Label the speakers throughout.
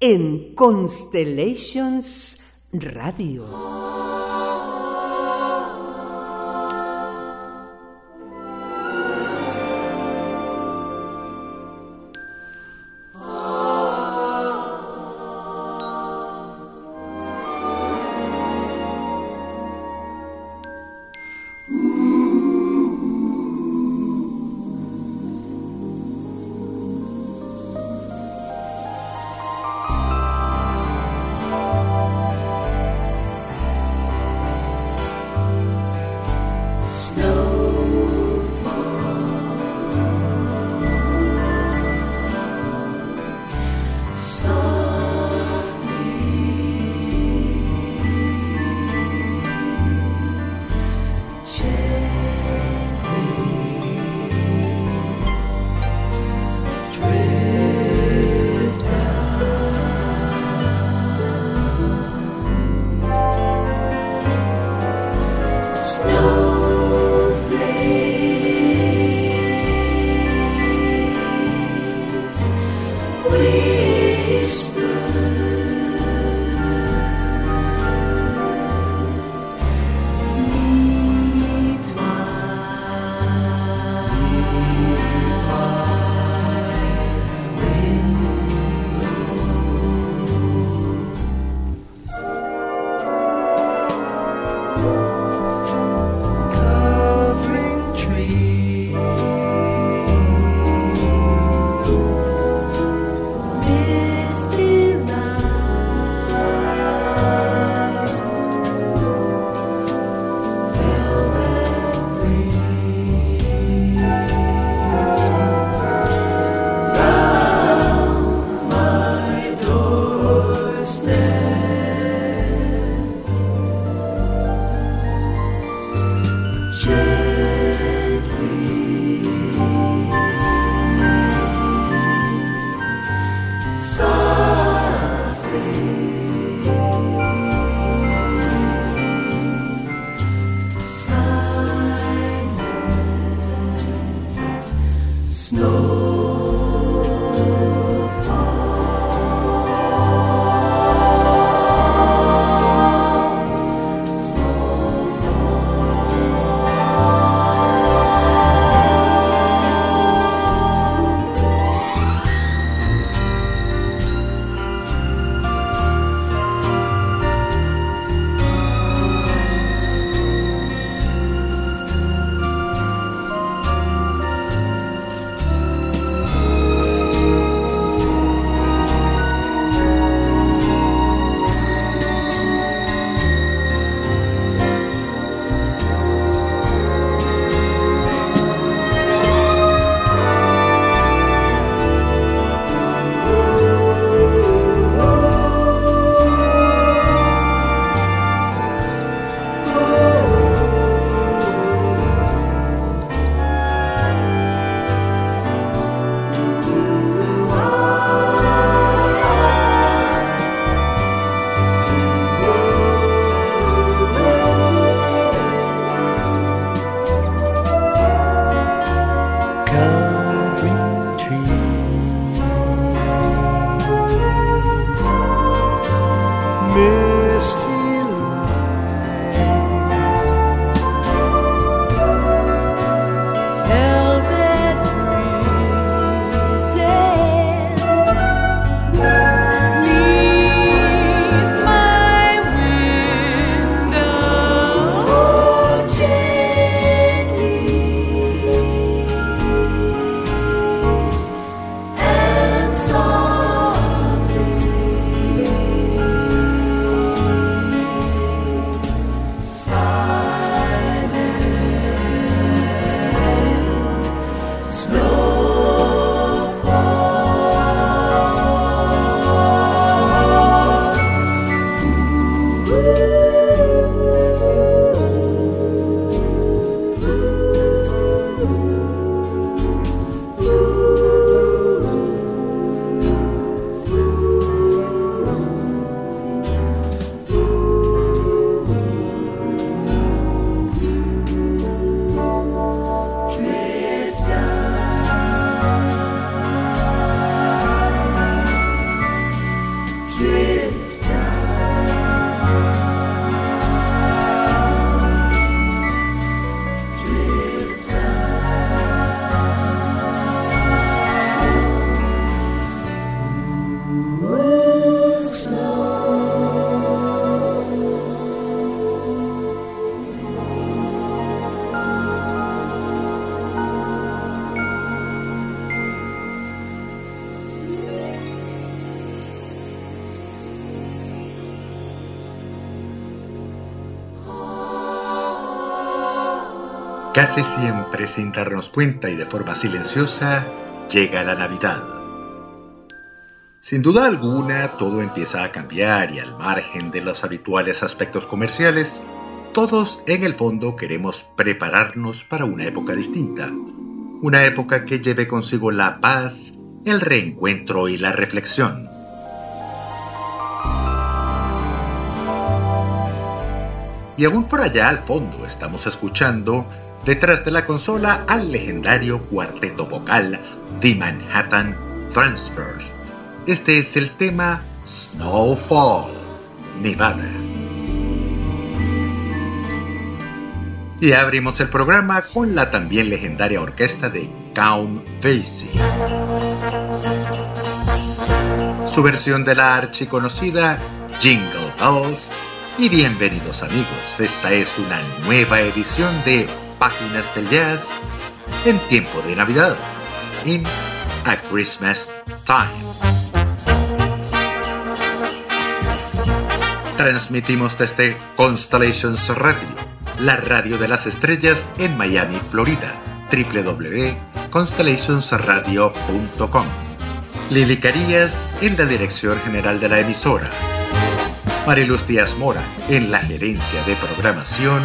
Speaker 1: en Constellations Radio.
Speaker 2: Casi siempre sin darnos cuenta y de forma silenciosa, llega la Navidad. Sin duda alguna, todo empieza a cambiar y al margen de los habituales aspectos comerciales, todos en el fondo queremos prepararnos para una época distinta. Una época que lleve consigo la paz, el reencuentro y la reflexión. Y aún por allá al fondo estamos escuchando detrás de la consola al legendario cuarteto vocal The Manhattan Transfer. Este es el tema Snowfall, Nevada. Y abrimos el programa con la también legendaria orquesta de Count Basie. Su versión de la archiconocida Jingle Bells. Y bienvenidos amigos, esta es una nueva edición de páginas del jazz en tiempo de Navidad, in A Christmas Time. Transmitimos desde Constellations Radio, la radio de las estrellas en Miami, Florida, www.constellationsradio.com. Lili Carías en la dirección general de la emisora. Mariluz Díaz Mora en la gerencia de programación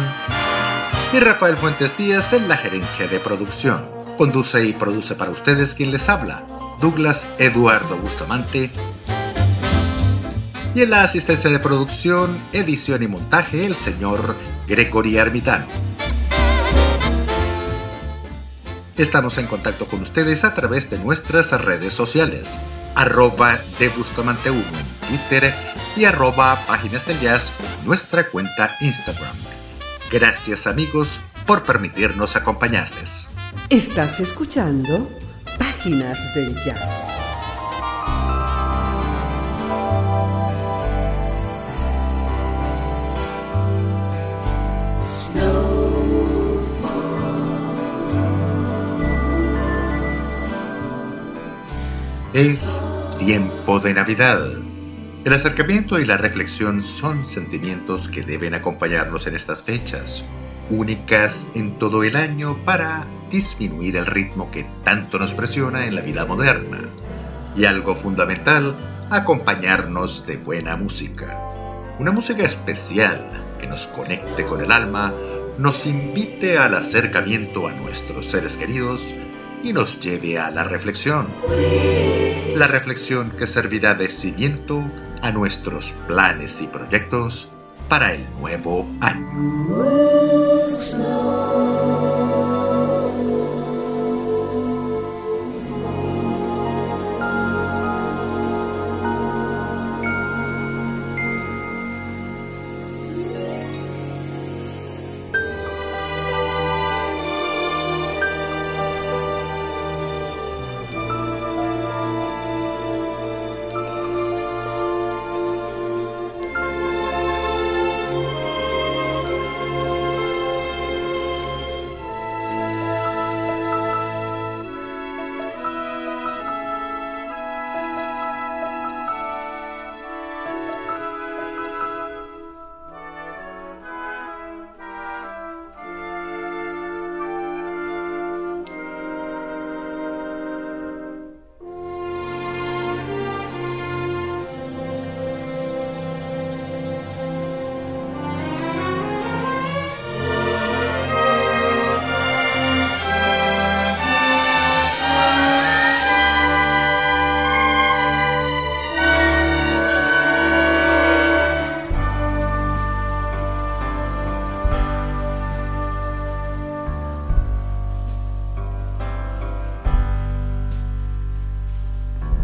Speaker 2: y Rafael Fuentes Díaz en la gerencia de producción. Conduce y produce para ustedes quien les habla, Douglas Eduardo Bustamante. Y en la asistencia de producción, edición y montaje, el señor Gregory Armitano. Estamos en contacto con ustedes a través de nuestras redes sociales, arroba de Bustamante 1 en Twitter y arroba páginas del jazz nuestra cuenta Instagram. Gracias amigos por permitirnos acompañarles.
Speaker 1: Estás escuchando Páginas del Jazz.
Speaker 2: Es tiempo de Navidad el acercamiento y la reflexión son sentimientos que deben acompañarnos en estas fechas, únicas en todo el año para disminuir el ritmo que tanto nos presiona en la vida moderna. Y algo fundamental, acompañarnos de buena música. Una música especial que nos conecte con el alma, nos invite al acercamiento a nuestros seres queridos y nos lleve a la reflexión. La reflexión que servirá de cimiento a nuestros planes y proyectos para el nuevo año.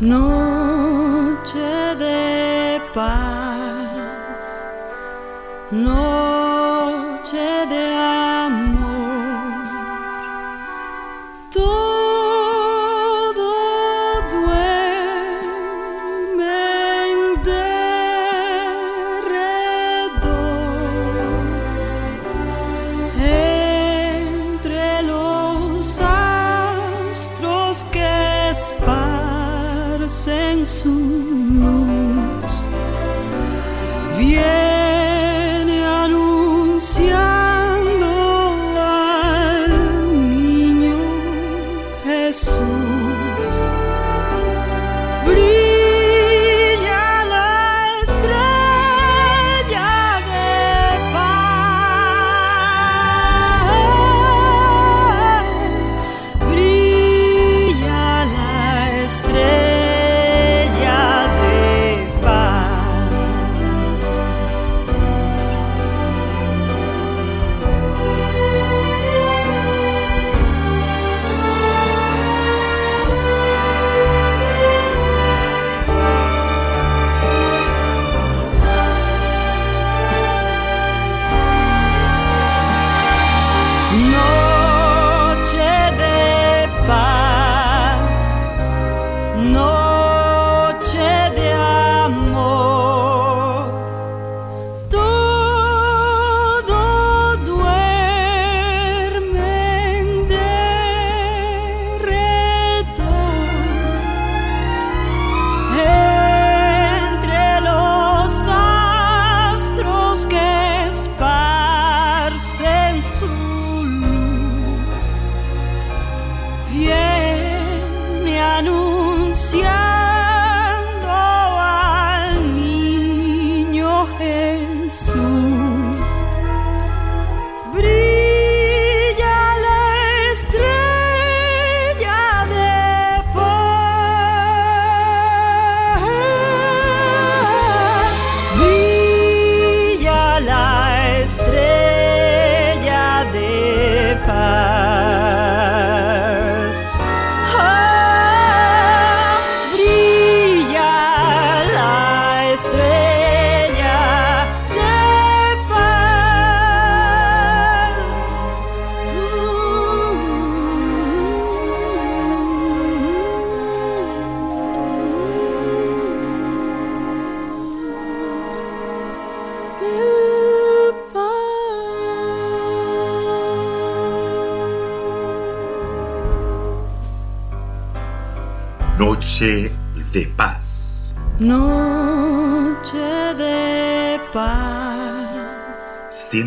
Speaker 3: Noche de paz. Noche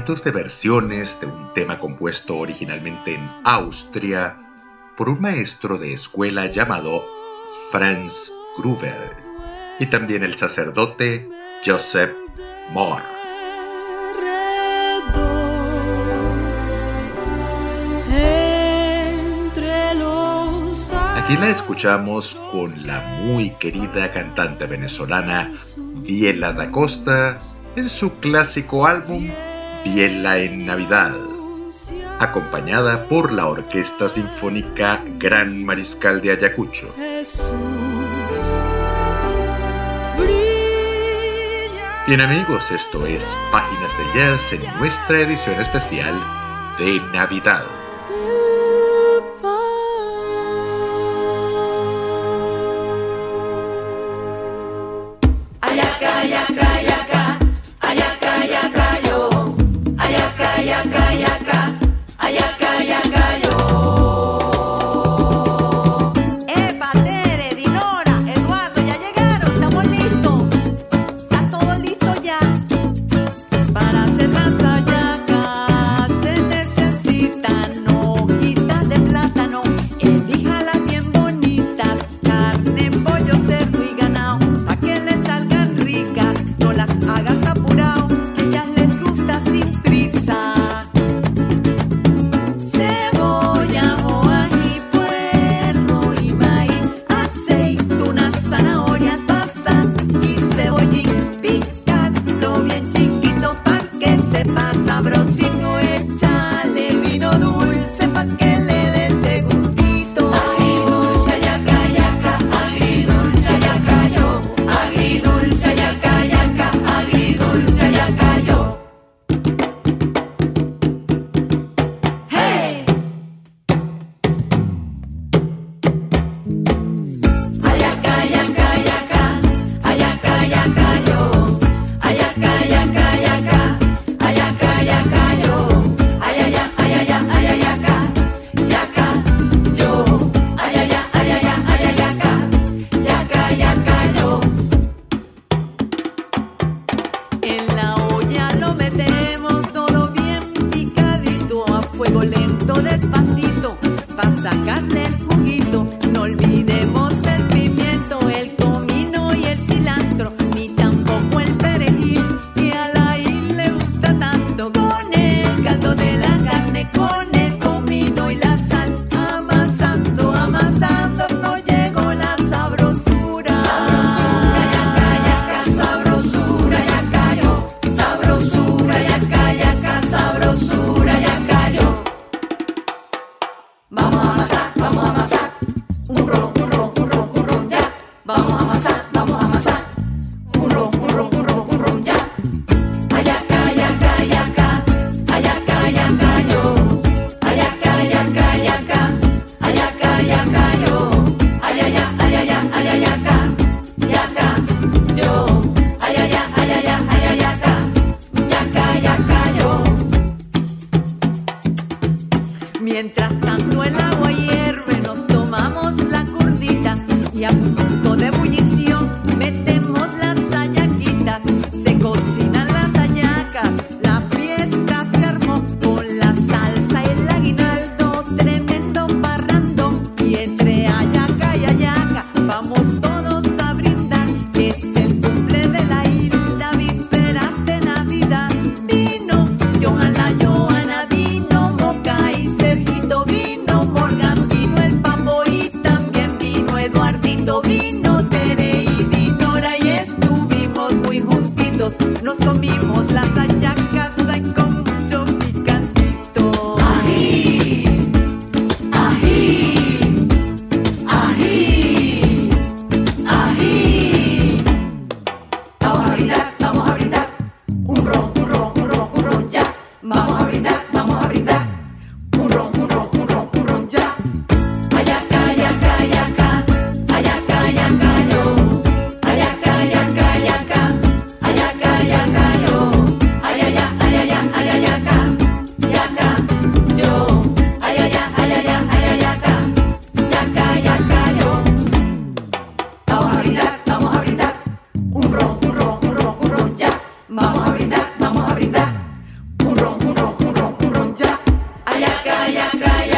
Speaker 3: De
Speaker 2: versiones de un tema compuesto originalmente en Austria por un maestro de escuela llamado Franz Gruber y también el sacerdote Joseph
Speaker 3: los
Speaker 2: Aquí la escuchamos con la muy querida cantante venezolana Biela da Costa en su clásico álbum Biela en Navidad, acompañada por la Orquesta Sinfónica Gran Mariscal de Ayacucho. Bien amigos, esto es Páginas de Jazz en nuestra edición especial de Navidad.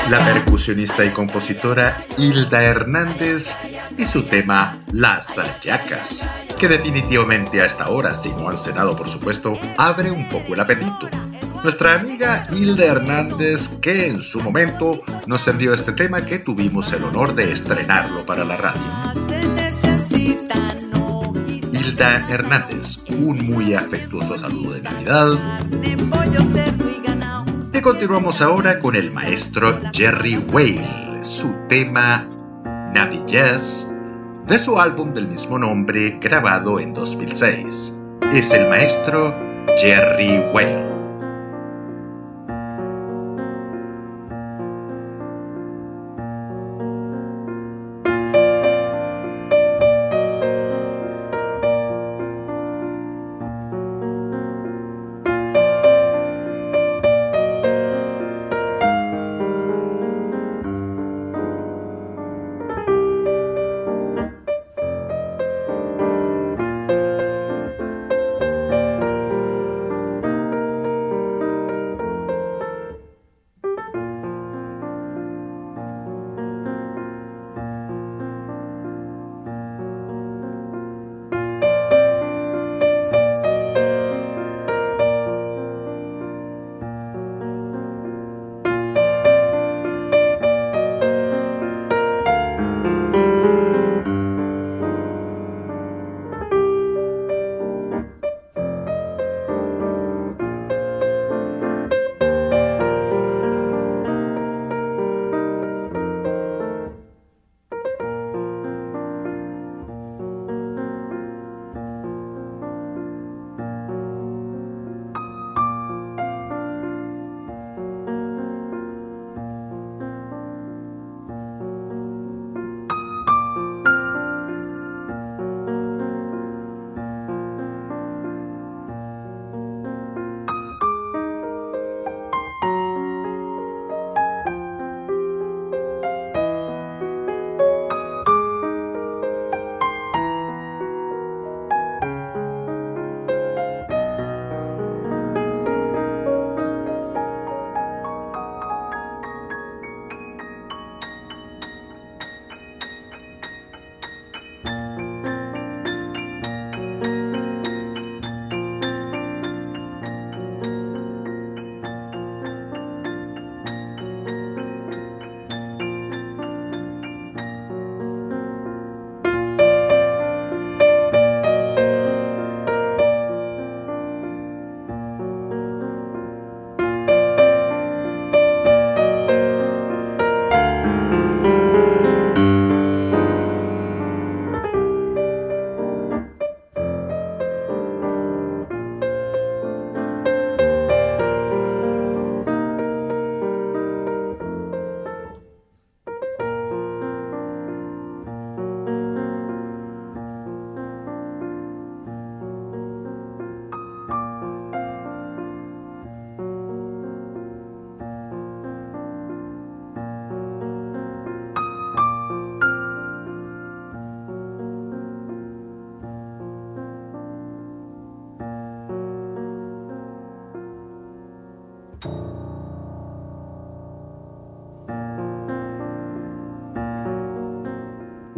Speaker 4: la
Speaker 2: percusionista y compositora Hilda Hernández y su tema Las Ayacas, que definitivamente a esta hora, si no han cenado por supuesto, abre un poco el apetito. Nuestra amiga Hilda Hernández, que en su momento nos envió este tema que tuvimos el honor de estrenarlo para la radio. Hilda Hernández, un muy afectuoso saludo de Navidad continuamos ahora con el maestro Jerry Whale, su tema Navi de su álbum del mismo nombre grabado en 2006. Es el maestro Jerry Whale.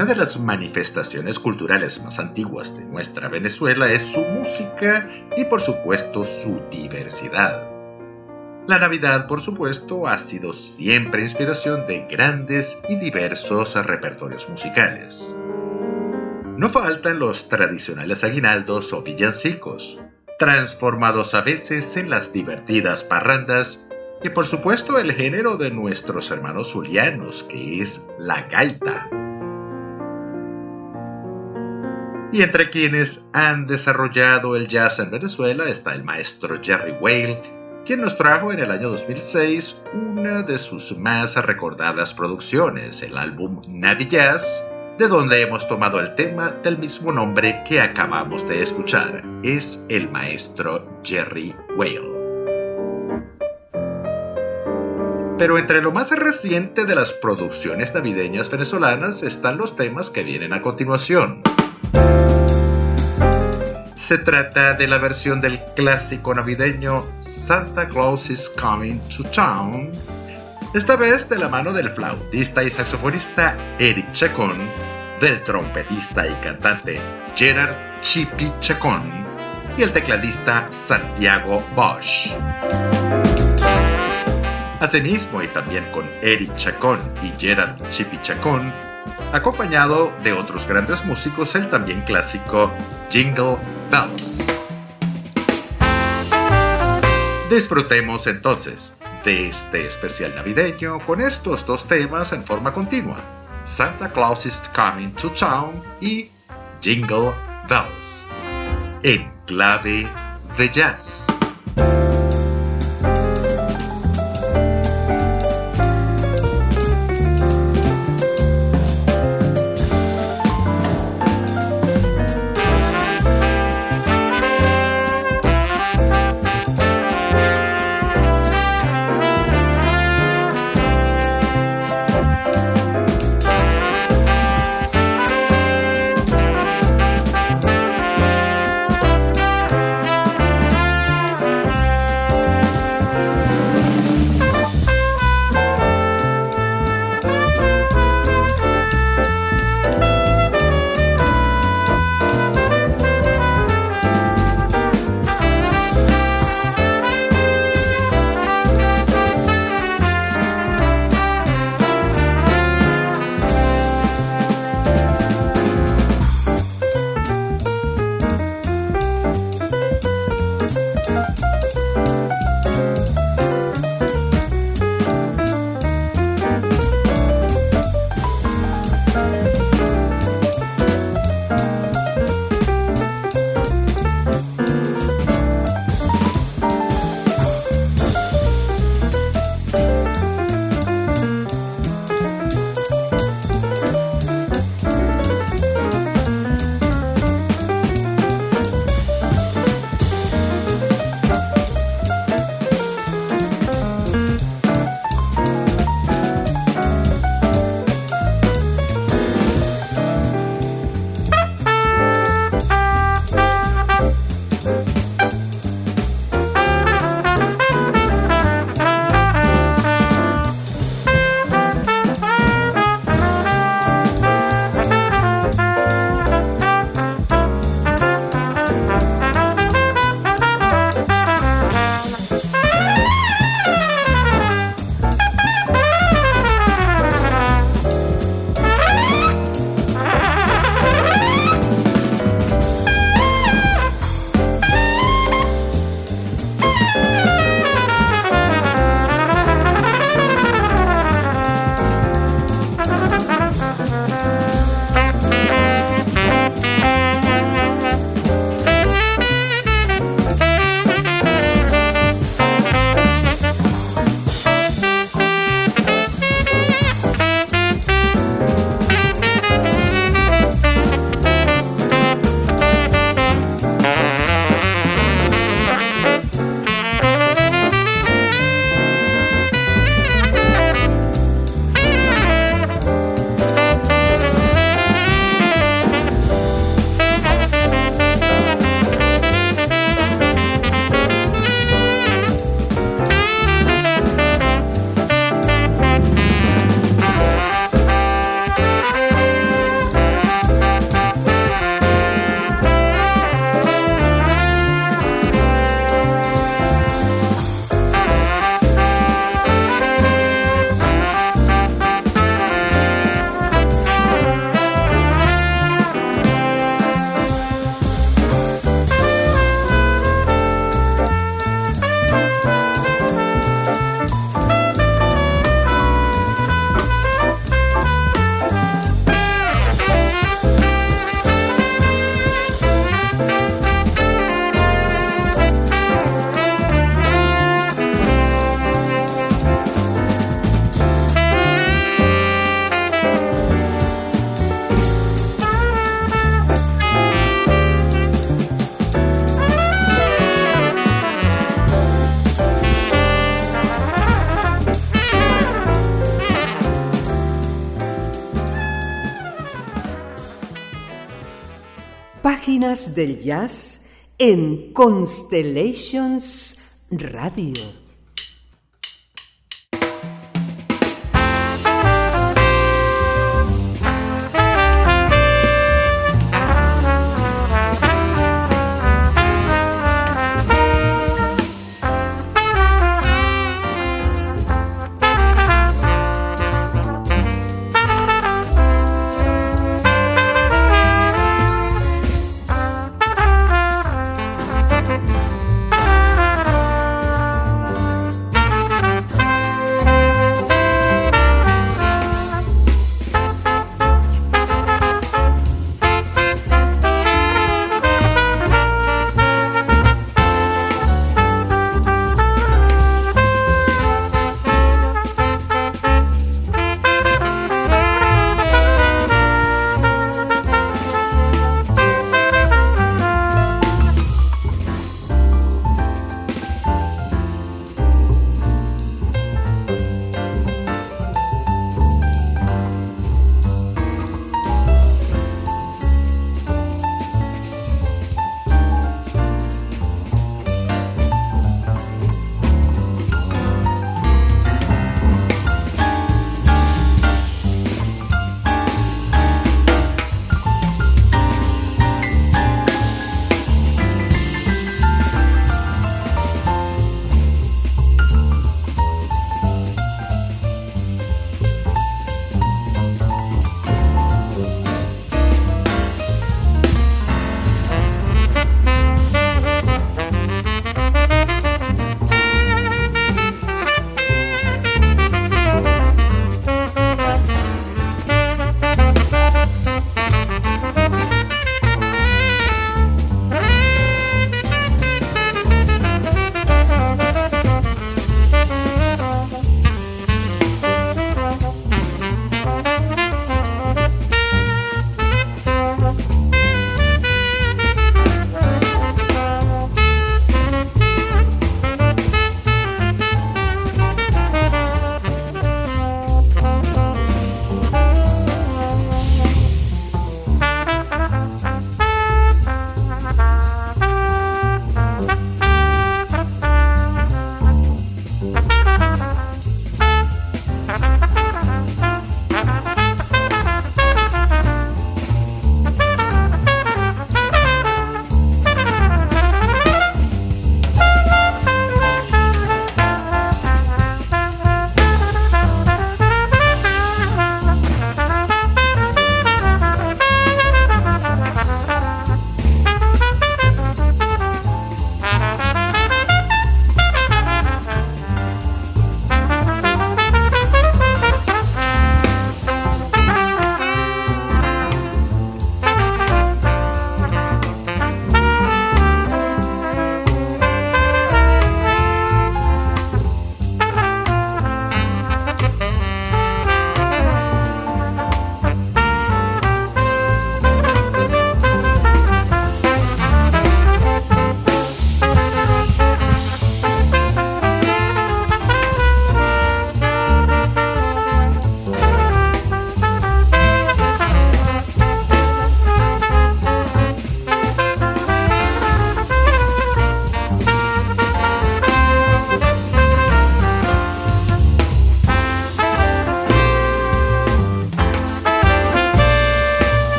Speaker 2: Una de las manifestaciones culturales más antiguas de nuestra Venezuela es su música y por supuesto su diversidad. La Navidad, por supuesto, ha sido siempre inspiración de grandes y diversos repertorios musicales. No faltan los tradicionales aguinaldos o villancicos, transformados a veces en las divertidas parrandas y por supuesto el género de nuestros hermanos zulianos, que es la gaita. Y entre quienes han desarrollado el jazz en Venezuela está el maestro Jerry Whale, quien nos trajo en el año 2006 una de sus más recordadas producciones, el álbum Navi Jazz, de donde hemos tomado el tema del mismo nombre que acabamos de escuchar. Es el maestro Jerry Whale. Pero entre lo más reciente de las producciones navideñas venezolanas están los temas que vienen a continuación. Se trata de la versión del clásico navideño Santa Claus is Coming to Town, esta vez de la mano del flautista y saxofonista Eric Chacón, del trompetista y cantante Gerard Chipi Chacón y el tecladista Santiago Bosch. Asimismo, y también con Eric Chacón y Gerard Chipi Chacón, acompañado de otros grandes músicos, el también clásico Jingle Bells. Disfrutemos entonces de este especial navideño con estos dos temas en forma continua: Santa Claus is Coming to Town y Jingle Bells, en clave de jazz.
Speaker 1: Páginas del Jazz en Constellations Radio.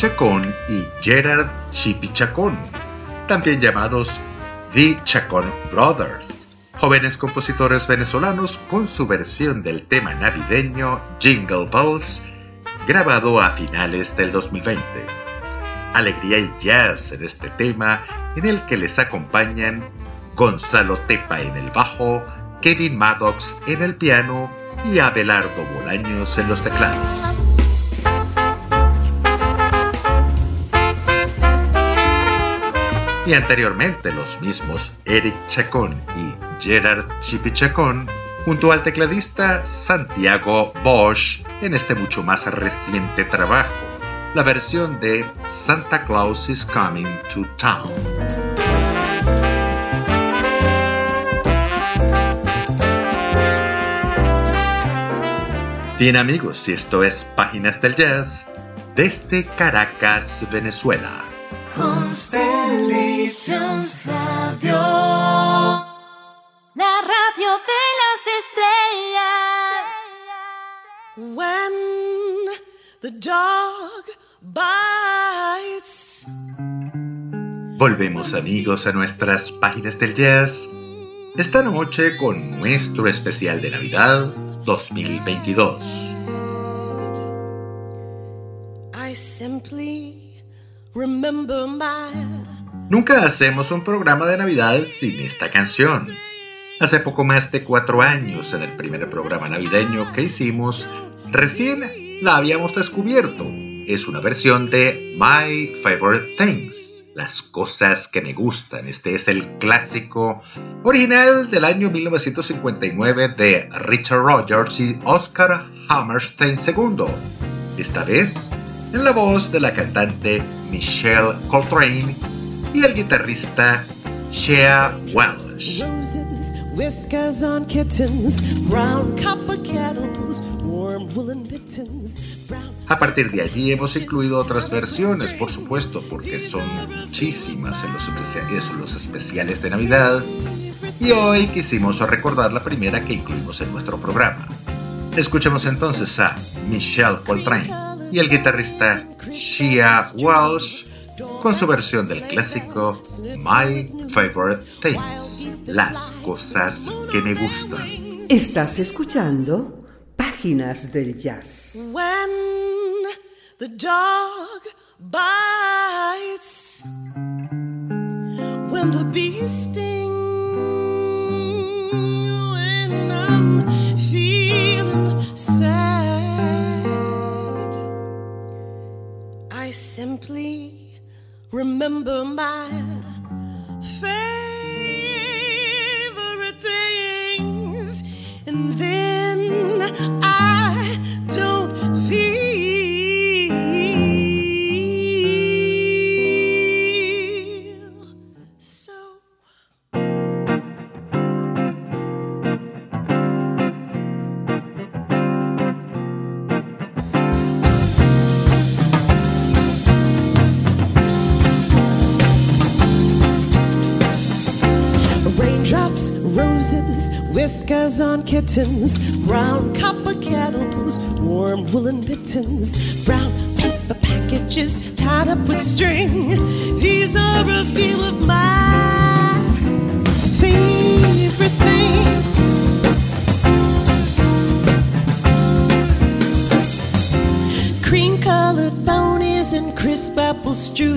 Speaker 2: Chacón y Gerard Chipi Chacón, también llamados The Chacón Brothers, jóvenes compositores venezolanos con su versión del tema navideño Jingle Bells, grabado a finales del 2020. Alegría y jazz en este tema, en el que les acompañan Gonzalo Tepa en el bajo, Kevin Maddox en el piano y Abelardo Bolaños en los teclados. Y anteriormente los mismos Eric Chacón y Gerard Chipichacón junto al tecladista Santiago Bosch en este mucho más reciente trabajo, la versión de Santa Claus is Coming to Town. Bien amigos, y esto es Páginas del Jazz desde Caracas, Venezuela.
Speaker 5: Constellations Radio. La radio de las estrellas. When the dog bites.
Speaker 2: Volvemos amigos a nuestras páginas del jazz. Esta noche con nuestro especial de Navidad 2022.
Speaker 5: I simply remember my
Speaker 2: Nunca hacemos un programa de Navidad sin esta canción. Hace poco más de cuatro años, en el primer programa navideño que hicimos, recién la habíamos descubierto. Es una versión de My Favorite Things, las cosas que me gustan. Este es el clásico original del año 1959 de Richard Rogers y Oscar Hammerstein II. Esta vez en la voz de la cantante Michelle Coltrane y el guitarrista Shea Welsh. A partir de allí hemos incluido otras versiones, por supuesto, porque son muchísimas en los, especiales, en los especiales de Navidad. Y hoy quisimos recordar la primera que incluimos en nuestro programa. Escuchemos entonces a Michelle Coltrane y el guitarrista Shea Welsh con su versión del clásico My Favorite Things, las cosas que me gustan.
Speaker 1: Estás escuchando Páginas del Jazz.
Speaker 5: When the dog bites, when the bee stings, when I'm feeling sad, I simply remember my favorite things, and then I whiskers on kittens, brown copper kettles, warm woolen mittens, brown paper packages tied up with string. These are a few of my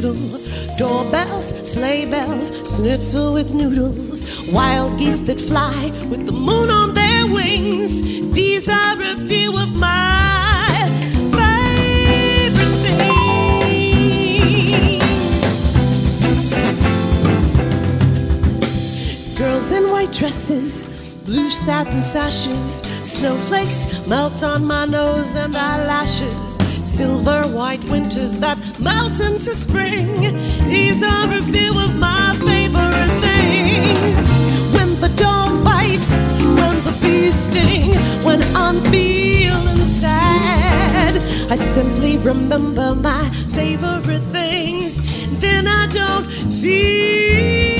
Speaker 5: strudel. Doorbells, sleigh bells, schnitzel with noodles. Wild geese that fly with the moon on their wings. These are a few of my favorite things. Girls in white dresses, blue satin sashes, snowflakes melt on my nose and eyelashes. Silver white winters that melt to spring. These are a few of my favorite things. When the dog bites, when the bee sting, when I'm feeling sad, I simply remember my favorite things. Then I don't feel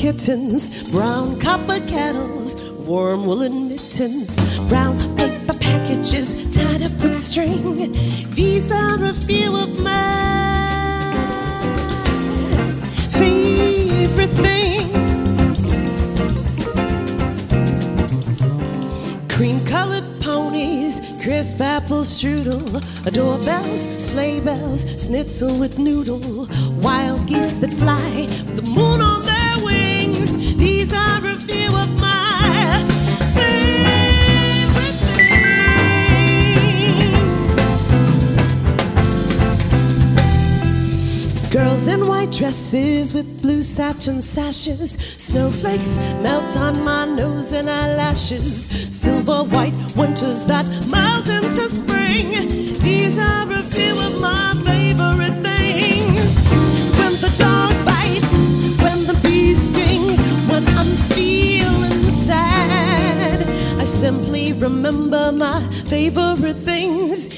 Speaker 5: kittens, brown copper kettles, warm woolen mittens, brown paper packages tied up with string. These are a few of my favorite things. Cream colored ponies, crisp apple strudel, doorbells, sleigh bells, schnitzel with noodle, wild geese that fly, the moon on their dresses with blue satin sashes, snowflakes melt on my nose and eyelashes, silver white winters that melt into spring. These are a few of my remember my favorite things,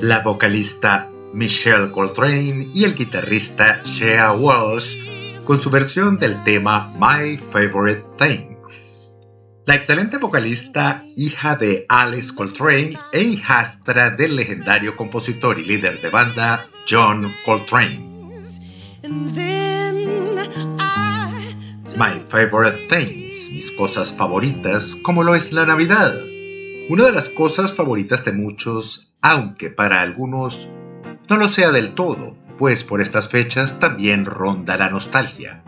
Speaker 2: La vocalista Michelle Coltrane y el guitarrista Shea Walsh con su versión del tema My Favorite Things. La excelente vocalista, hija de Alice Coltrane e hijastra del legendario compositor y líder de banda John Coltrane. My favorite things, mis cosas favoritas, como lo es la Navidad. Una de las cosas favoritas de muchos, aunque para algunos no lo sea del todo, pues por estas fechas también ronda la nostalgia.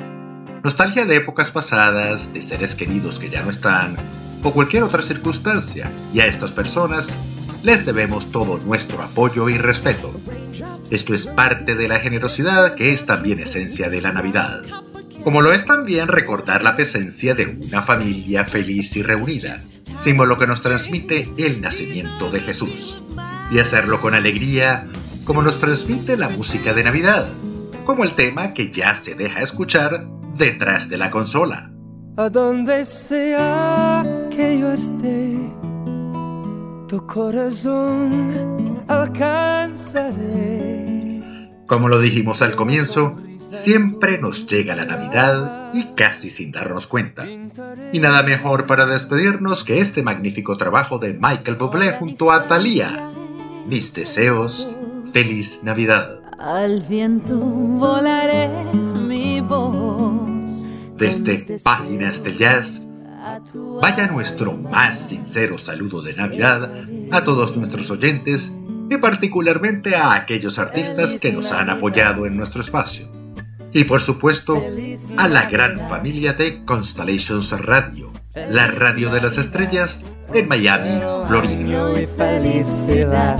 Speaker 2: Nostalgia de épocas pasadas, de seres queridos que ya no están, o cualquier otra circunstancia, y a estas personas les debemos todo nuestro apoyo y respeto. Esto es parte de la generosidad que es también esencia de la Navidad. Como lo es también recordar la presencia de una familia feliz y reunida, símbolo que nos transmite el nacimiento de Jesús. Y hacerlo con alegría, como nos transmite la música de Navidad, como el tema que ya se deja escuchar detrás de la consola.
Speaker 6: A donde sea que yo esté, tu corazón alcanzaré.
Speaker 2: Como lo dijimos al comienzo, siempre nos llega la Navidad y casi sin darnos cuenta. Y nada mejor para despedirnos que este magnífico trabajo de Michael Bublé junto a Thalía. Mis deseos, feliz Navidad.
Speaker 4: Al viento volaré mi voz.
Speaker 2: Desde Páginas del Jazz, vaya nuestro más sincero saludo de Navidad a todos nuestros oyentes y particularmente a aquellos artistas que nos han apoyado en nuestro espacio. Y por supuesto, a la gran familia de Constellations Radio, la radio de las estrellas en Miami, Florida.
Speaker 6: felicidad.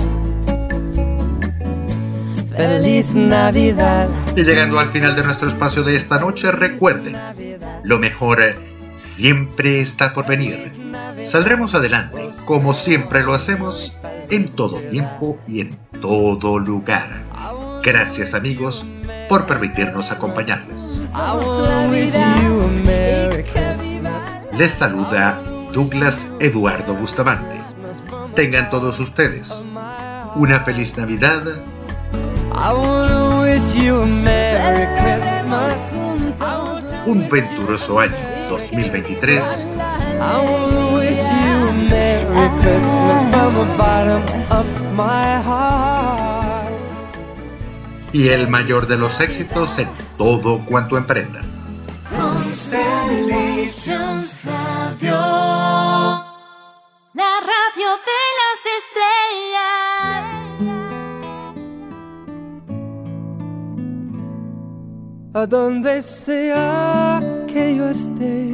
Speaker 6: Feliz Navidad.
Speaker 2: Y llegando al final de nuestro espacio de esta noche, recuerden, lo mejor siempre está por venir. Saldremos adelante, como siempre lo hacemos, en todo tiempo y en todo lugar. Gracias amigos por permitirnos acompañarles. Les saluda Douglas Eduardo Bustamante. Tengan todos ustedes una feliz Navidad un venturoso año 2023
Speaker 6: I wanna wish you a Merry Christmas from the bottom of my heart.
Speaker 2: Y el mayor de los éxitos en todo cuanto emprendan.
Speaker 4: Constellations Radio. La radio.
Speaker 3: radio de las estrellas.
Speaker 6: A donde sea que yo esté,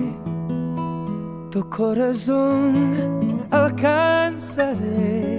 Speaker 6: tu corazón alcanzaré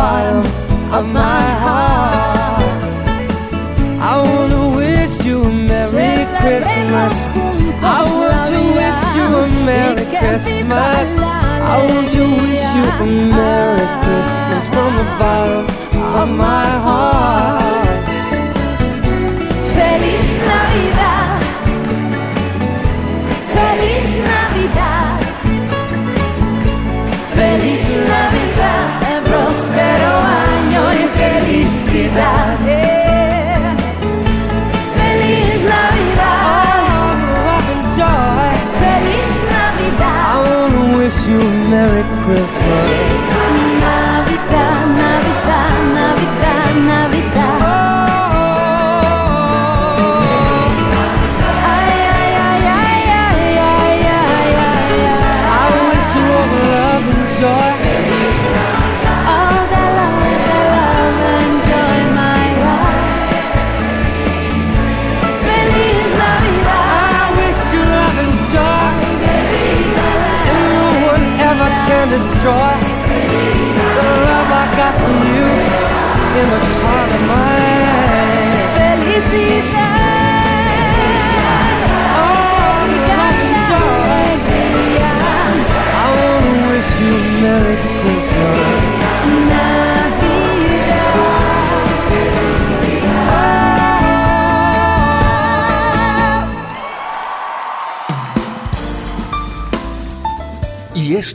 Speaker 6: Bottom of my heart. I wanna wish you a Merry Christmas. I want to wish you a Merry Christmas. I want to wish you a Merry Christmas from the bottom of my heart.
Speaker 7: with